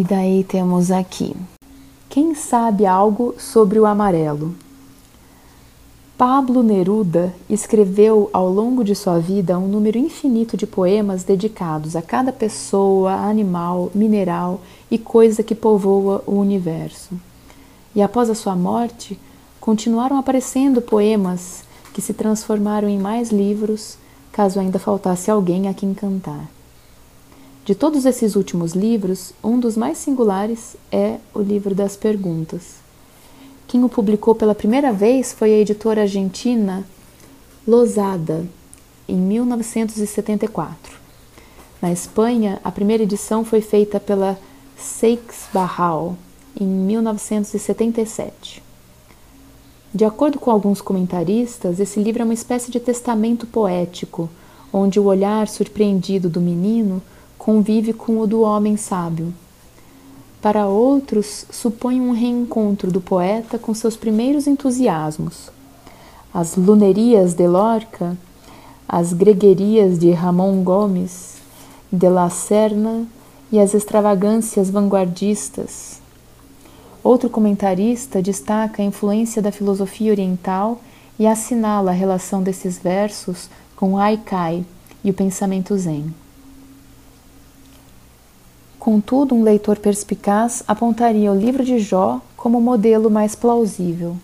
E daí temos aqui. Quem sabe algo sobre o amarelo? Pablo Neruda escreveu ao longo de sua vida um número infinito de poemas dedicados a cada pessoa, animal, mineral e coisa que povoa o universo. E após a sua morte, continuaram aparecendo poemas que se transformaram em mais livros, caso ainda faltasse alguém a quem cantar. De todos esses últimos livros, um dos mais singulares é o livro das perguntas. Quem o publicou pela primeira vez foi a editora argentina Losada, em 1974. Na Espanha, a primeira edição foi feita pela Seix Barral, em 1977. De acordo com alguns comentaristas, esse livro é uma espécie de testamento poético, onde o olhar surpreendido do menino convive com o do homem sábio. Para outros, supõe um reencontro do poeta com seus primeiros entusiasmos. As lunerias de Lorca, as greguerias de Ramon Gomes, de La Serna e as extravagâncias vanguardistas Outro comentarista destaca a influência da filosofia oriental e assinala a relação desses versos com o Haikai e o pensamento Zen. Contudo, um leitor perspicaz apontaria o livro de Jó como modelo mais plausível.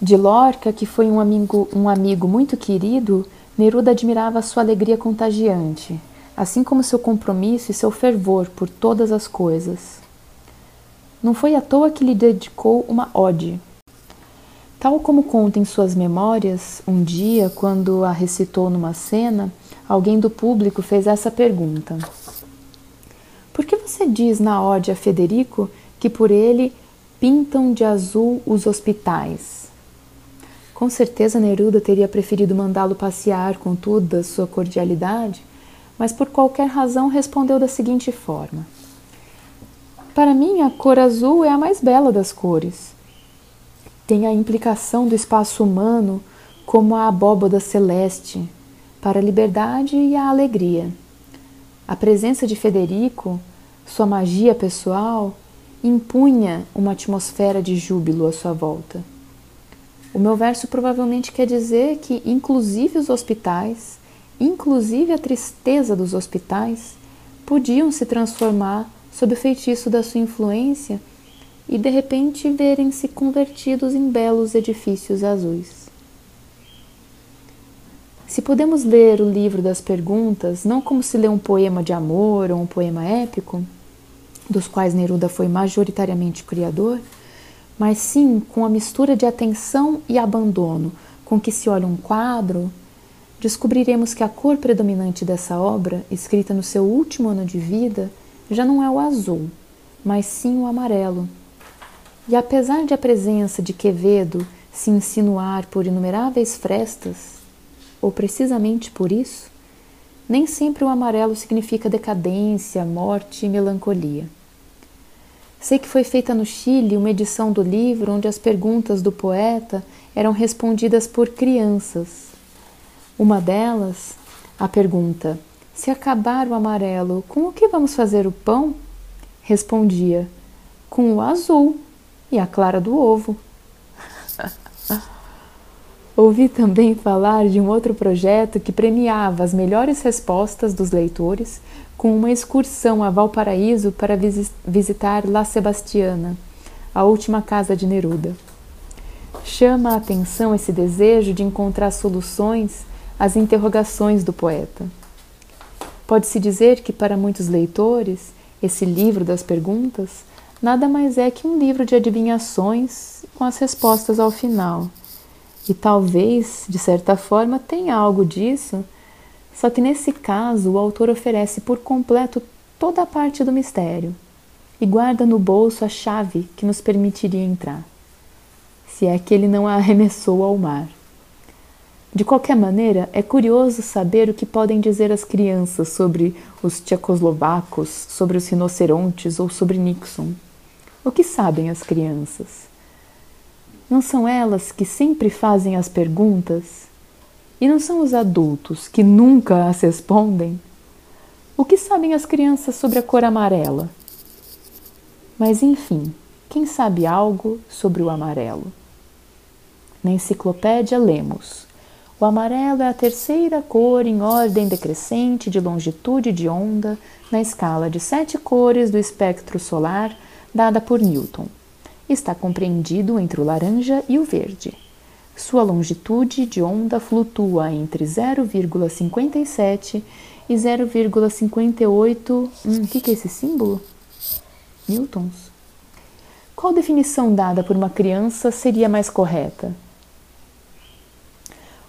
De Lorca, que foi um amigo, um amigo muito querido, Neruda admirava sua alegria contagiante, assim como seu compromisso e seu fervor por todas as coisas. Não foi à toa que lhe dedicou uma ode. Tal como conta em suas memórias, um dia, quando a recitou numa cena, alguém do público fez essa pergunta: Por que você diz na ode a Federico que por ele pintam de azul os hospitais? Com certeza Neruda teria preferido mandá-lo passear com toda sua cordialidade, mas por qualquer razão respondeu da seguinte forma: para mim, a cor azul é a mais bela das cores. Tem a implicação do espaço humano como a abóboda celeste, para a liberdade e a alegria. A presença de Federico, sua magia pessoal, impunha uma atmosfera de júbilo à sua volta. O meu verso provavelmente quer dizer que, inclusive os hospitais, inclusive a tristeza dos hospitais, podiam se transformar sob o feitiço da sua influência e de repente verem-se convertidos em belos edifícios azuis. Se podemos ler o livro das perguntas não como se lê um poema de amor ou um poema épico, dos quais Neruda foi majoritariamente criador, mas sim com a mistura de atenção e abandono com que se olha um quadro, descobriremos que a cor predominante dessa obra, escrita no seu último ano de vida, já não é o azul, mas sim o amarelo. E apesar de a presença de Quevedo se insinuar por inumeráveis frestas, ou precisamente por isso, nem sempre o amarelo significa decadência, morte e melancolia. Sei que foi feita no Chile uma edição do livro onde as perguntas do poeta eram respondidas por crianças. Uma delas, a pergunta: se acabar o amarelo, com o que vamos fazer o pão? Respondia: Com o azul e a clara do ovo. [laughs] Ouvi também falar de um outro projeto que premiava as melhores respostas dos leitores com uma excursão a Valparaíso para visitar La Sebastiana, a última casa de Neruda. Chama a atenção esse desejo de encontrar soluções às interrogações do poeta. Pode-se dizer que, para muitos leitores, esse livro das perguntas nada mais é que um livro de adivinhações com as respostas ao final. E talvez, de certa forma, tenha algo disso, só que nesse caso o autor oferece por completo toda a parte do mistério e guarda no bolso a chave que nos permitiria entrar, se é que ele não a arremessou ao mar. De qualquer maneira, é curioso saber o que podem dizer as crianças sobre os tchecoslovacos, sobre os rinocerontes ou sobre Nixon. O que sabem as crianças? Não são elas que sempre fazem as perguntas? E não são os adultos que nunca as respondem? O que sabem as crianças sobre a cor amarela? Mas enfim, quem sabe algo sobre o amarelo? Na enciclopédia lemos o amarelo é a terceira cor em ordem decrescente de longitude de onda na escala de sete cores do espectro solar dada por Newton. Está compreendido entre o laranja e o verde. Sua longitude de onda flutua entre 0,57 e 0,58. Hum, o que, que é esse símbolo? Newtons. Qual definição dada por uma criança seria mais correta?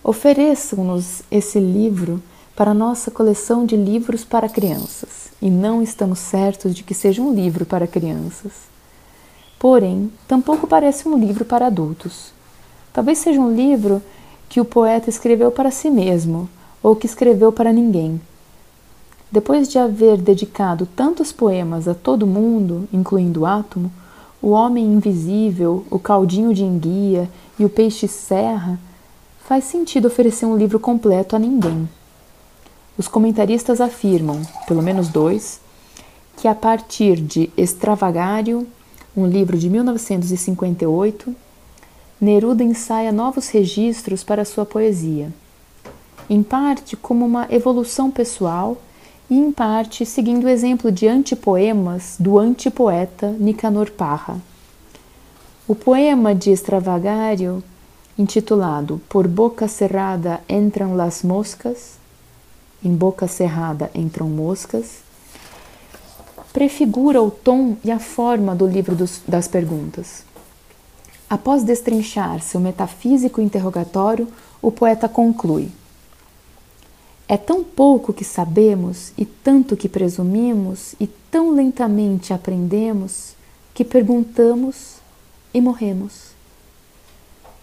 Ofereçam-nos esse livro para nossa coleção de livros para crianças, e não estamos certos de que seja um livro para crianças. Porém, tampouco parece um livro para adultos. Talvez seja um livro que o poeta escreveu para si mesmo, ou que escreveu para ninguém. Depois de haver dedicado tantos poemas a todo mundo, incluindo o átomo, o homem invisível, o caldinho de enguia e o peixe serra, faz sentido oferecer um livro completo a ninguém. Os comentaristas afirmam, pelo menos dois, que a partir de Extravagário, um livro de 1958, Neruda ensaia novos registros para sua poesia, em parte como uma evolução pessoal e em parte seguindo o exemplo de antipoemas do antipoeta Nicanor Parra. O poema de Extravagário intitulado Por Boca Cerrada Entram las Moscas, em boca cerrada entram moscas, prefigura o tom e a forma do livro dos, das perguntas. Após destrinchar seu metafísico interrogatório, o poeta conclui: É tão pouco que sabemos e tanto que presumimos e tão lentamente aprendemos que perguntamos e morremos.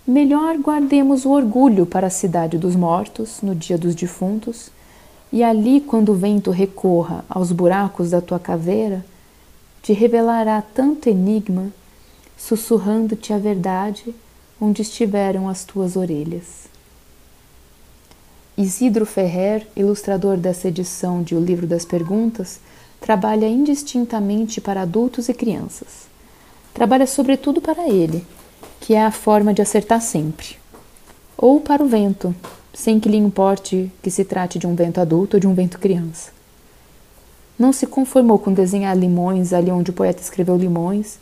Melhor guardemos o orgulho para a cidade dos mortos, no dia dos defuntos, e ali, quando o vento recorra aos buracos da tua caveira, te revelará tanto enigma, sussurrando-te a verdade onde estiveram as tuas orelhas. Isidro Ferrer, ilustrador dessa edição de O Livro das Perguntas, trabalha indistintamente para adultos e crianças. Trabalha sobretudo para ele, que é a forma de acertar sempre. Ou para o vento, sem que lhe importe que se trate de um vento adulto ou de um vento criança. Não se conformou com desenhar limões ali onde o poeta escreveu limões,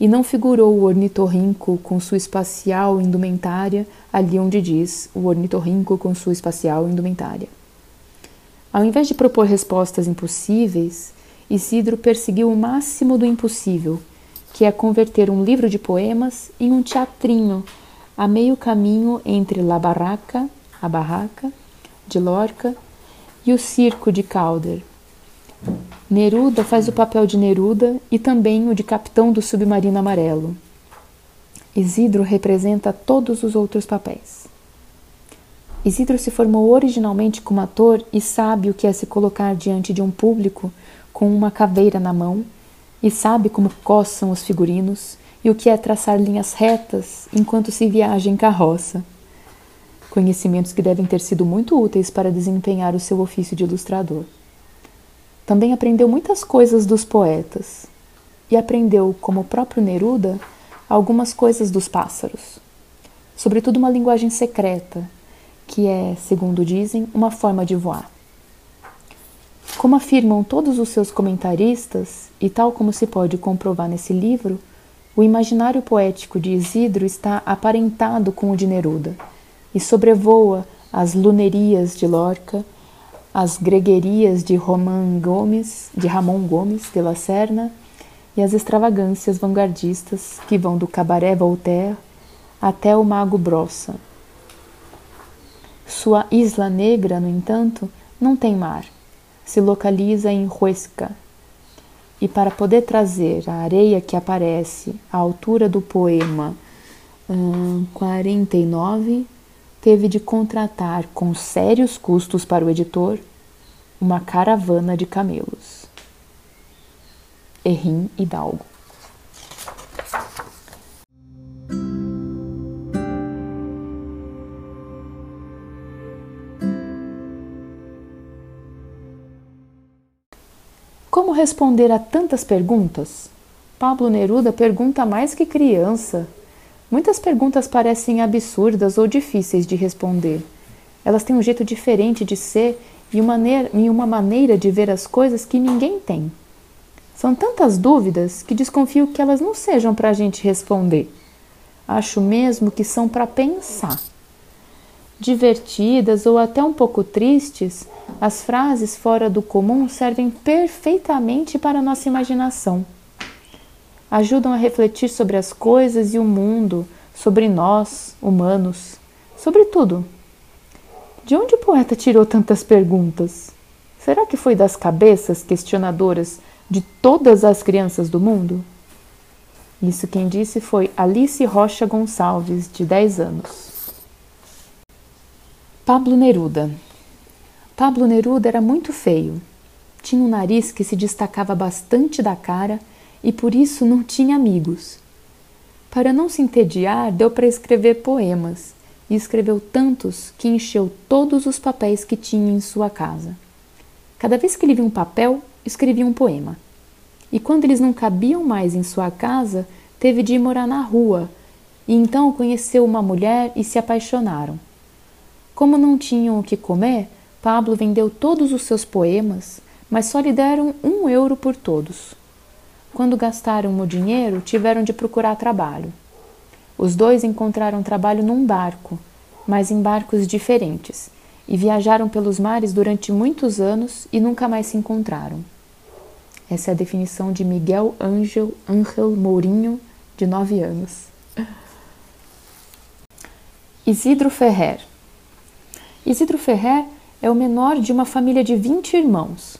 e não figurou o ornitorrinco com sua espacial indumentária ali onde diz o ornitorrinco com sua espacial indumentária. Ao invés de propor respostas impossíveis, Isidro perseguiu o máximo do impossível que é converter um livro de poemas em um teatrinho a meio caminho entre La Barraca, a barraca, de Lorca, e o circo de Calder. Neruda faz o papel de Neruda e também o de capitão do submarino amarelo. Isidro representa todos os outros papéis. Isidro se formou originalmente como ator e sabe o que é se colocar diante de um público com uma caveira na mão e sabe como coçam os figurinos e o que é traçar linhas retas enquanto se viaja em carroça. Conhecimentos que devem ter sido muito úteis para desempenhar o seu ofício de ilustrador. Também aprendeu muitas coisas dos poetas e aprendeu, como o próprio Neruda, algumas coisas dos pássaros, sobretudo uma linguagem secreta, que é, segundo dizem, uma forma de voar. Como afirmam todos os seus comentaristas, e tal como se pode comprovar nesse livro, o imaginário poético de Isidro está aparentado com o de Neruda e sobrevoa as lunerias de Lorca, as greguerias de Roman Gomes, de Ramon Gomes de La Serna e as extravagâncias vanguardistas que vão do cabaré Voltaire até o mago Brossa, Sua Isla Negra, no entanto, não tem mar. Se localiza em Huesca. E para poder trazer a areia que aparece à altura do poema hum, 49, teve de contratar, com sérios custos para o editor, uma caravana de camelos. Errim Hidalgo. Como responder a tantas perguntas? Pablo Neruda pergunta mais que criança. Muitas perguntas parecem absurdas ou difíceis de responder. Elas têm um jeito diferente de ser e uma maneira, de ver as coisas que ninguém tem. São tantas dúvidas que desconfio que elas não sejam para a gente responder. Acho mesmo que são para pensar divertidas ou até um pouco tristes, as frases fora do comum servem perfeitamente para a nossa imaginação. Ajudam a refletir sobre as coisas e o mundo, sobre nós, humanos, sobre tudo. De onde o poeta tirou tantas perguntas? Será que foi das cabeças questionadoras de todas as crianças do mundo? Isso quem disse foi Alice Rocha Gonçalves, de 10 anos. Pablo Neruda. Pablo Neruda era muito feio. Tinha um nariz que se destacava bastante da cara e por isso não tinha amigos. Para não se entediar, deu para escrever poemas e escreveu tantos que encheu todos os papéis que tinha em sua casa. Cada vez que ele via um papel, escrevia um poema. E quando eles não cabiam mais em sua casa, teve de ir morar na rua, e então conheceu uma mulher e se apaixonaram. Como não tinham o que comer, Pablo vendeu todos os seus poemas, mas só lhe deram um euro por todos. Quando gastaram o dinheiro, tiveram de procurar trabalho. Os dois encontraram trabalho num barco, mas em barcos diferentes, e viajaram pelos mares durante muitos anos e nunca mais se encontraram. Essa é a definição de Miguel Ángel Ángel Mourinho, de nove anos. Isidro Ferrer Isidro Ferrer é o menor de uma família de 20 irmãos.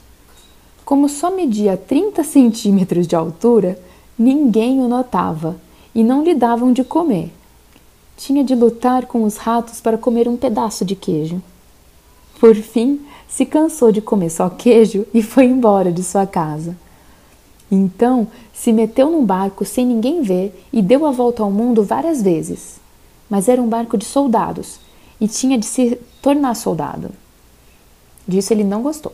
Como só media 30 centímetros de altura, ninguém o notava e não lhe davam de comer. Tinha de lutar com os ratos para comer um pedaço de queijo. Por fim, se cansou de comer só queijo e foi embora de sua casa. Então, se meteu num barco sem ninguém ver e deu a volta ao mundo várias vezes. Mas era um barco de soldados e tinha de se tornar soldado. Disso ele não gostou.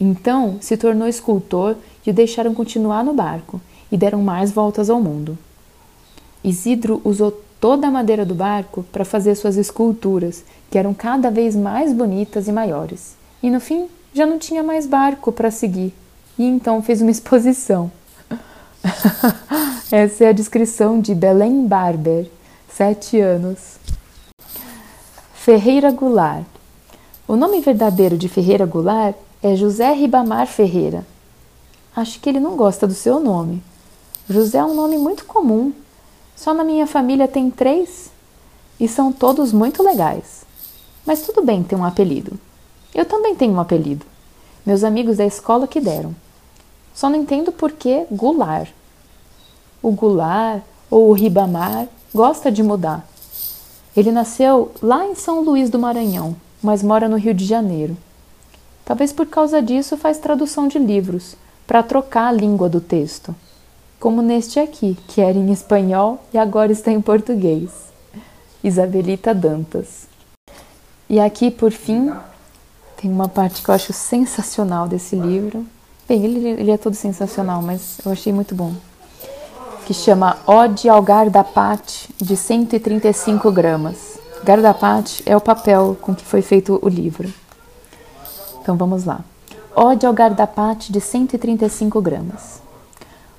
Então se tornou escultor e o deixaram continuar no barco e deram mais voltas ao mundo. Isidro usou toda a madeira do barco para fazer suas esculturas, que eram cada vez mais bonitas e maiores. E no fim já não tinha mais barco para seguir, e então fez uma exposição. [laughs] Essa é a descrição de Belém Barber, sete anos. Ferreira Goulart. O nome verdadeiro de Ferreira Goulart é José Ribamar Ferreira. Acho que ele não gosta do seu nome. José é um nome muito comum. Só na minha família tem três e são todos muito legais. Mas tudo bem ter um apelido. Eu também tenho um apelido. Meus amigos da escola que deram. Só não entendo por que Goulart. O Goulart ou o Ribamar gosta de mudar. Ele nasceu lá em São Luís do Maranhão, mas mora no Rio de Janeiro. Talvez por causa disso faz tradução de livros, para trocar a língua do texto. Como neste aqui, que era em espanhol e agora está em português. Isabelita Dantas. E aqui, por fim, tem uma parte que eu acho sensacional desse livro. Bem, ele, ele é todo sensacional, mas eu achei muito bom que chama Ode ao Gardapate, de 135 gramas. Gardapate é o papel com que foi feito o livro. Então vamos lá. Ode ao Gardapate, de 135 gramas.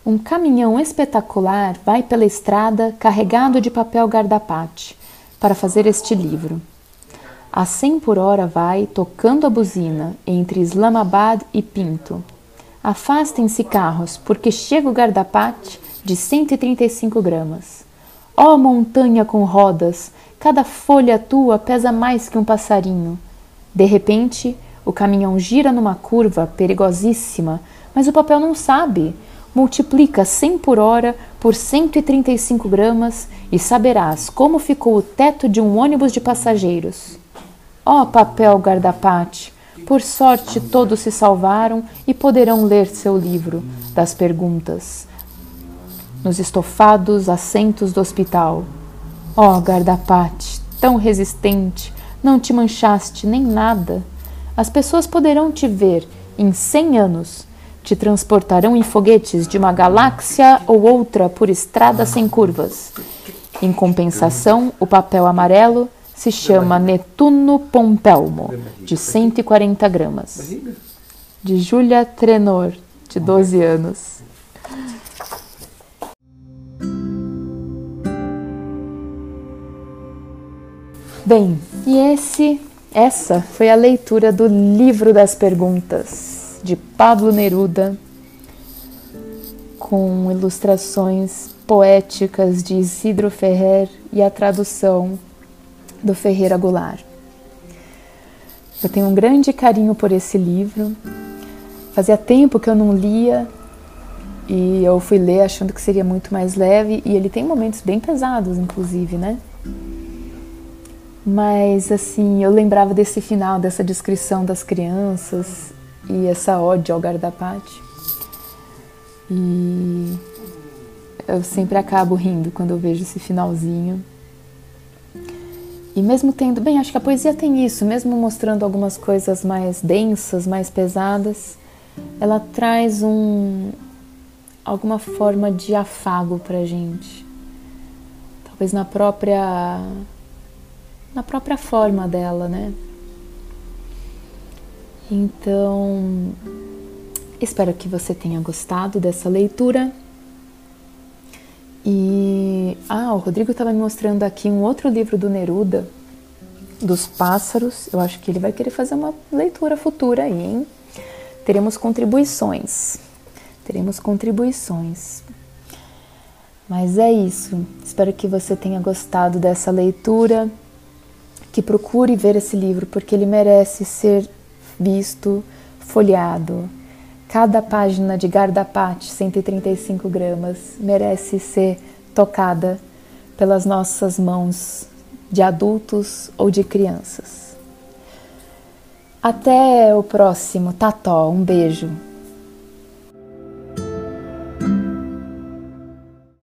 Um caminhão espetacular vai pela estrada carregado de papel Gardapate para fazer este livro. A 100 por hora vai, tocando a buzina, entre Islamabad e Pinto. Afastem-se carros, porque chega o Gardapate de 135 gramas. Ó oh, montanha com rodas, cada folha tua pesa mais que um passarinho. De repente, o caminhão gira numa curva perigosíssima, mas o papel não sabe. Multiplica 100 por hora por 135 gramas e saberás como ficou o teto de um ônibus de passageiros. Ó oh, papel guardapate, por sorte todos se salvaram e poderão ler seu livro das perguntas nos estofados assentos do hospital. Ó oh, guardapate, tão resistente, não te manchaste nem nada. As pessoas poderão te ver em cem anos, te transportarão em foguetes de uma galáxia ou outra por estradas sem curvas. Em compensação, o papel amarelo se chama Netuno Pompelmo, de 140 gramas. De Julia Trenor, de 12 anos. Bem, e esse, essa foi a leitura do Livro das Perguntas de Pablo Neruda, com ilustrações poéticas de Isidro Ferrer e a tradução do Ferreira Goulart. Eu tenho um grande carinho por esse livro. Fazia tempo que eu não lia e eu fui ler achando que seria muito mais leve e ele tem momentos bem pesados, inclusive, né? Mas assim, eu lembrava desse final, dessa descrição das crianças e essa ódio ao guarda-pate. E eu sempre acabo rindo quando eu vejo esse finalzinho. E mesmo tendo, bem, acho que a poesia tem isso, mesmo mostrando algumas coisas mais densas, mais pesadas, ela traz um alguma forma de afago pra gente. Talvez na própria na própria forma dela, né? Então, espero que você tenha gostado dessa leitura. E ah, o Rodrigo estava me mostrando aqui um outro livro do Neruda, dos pássaros. Eu acho que ele vai querer fazer uma leitura futura aí, hein? Teremos contribuições. Teremos contribuições. Mas é isso. Espero que você tenha gostado dessa leitura que procure ver esse livro, porque ele merece ser visto, folheado. Cada página de Gardapate, 135 gramas, merece ser tocada pelas nossas mãos de adultos ou de crianças. Até o próximo Tató, um beijo.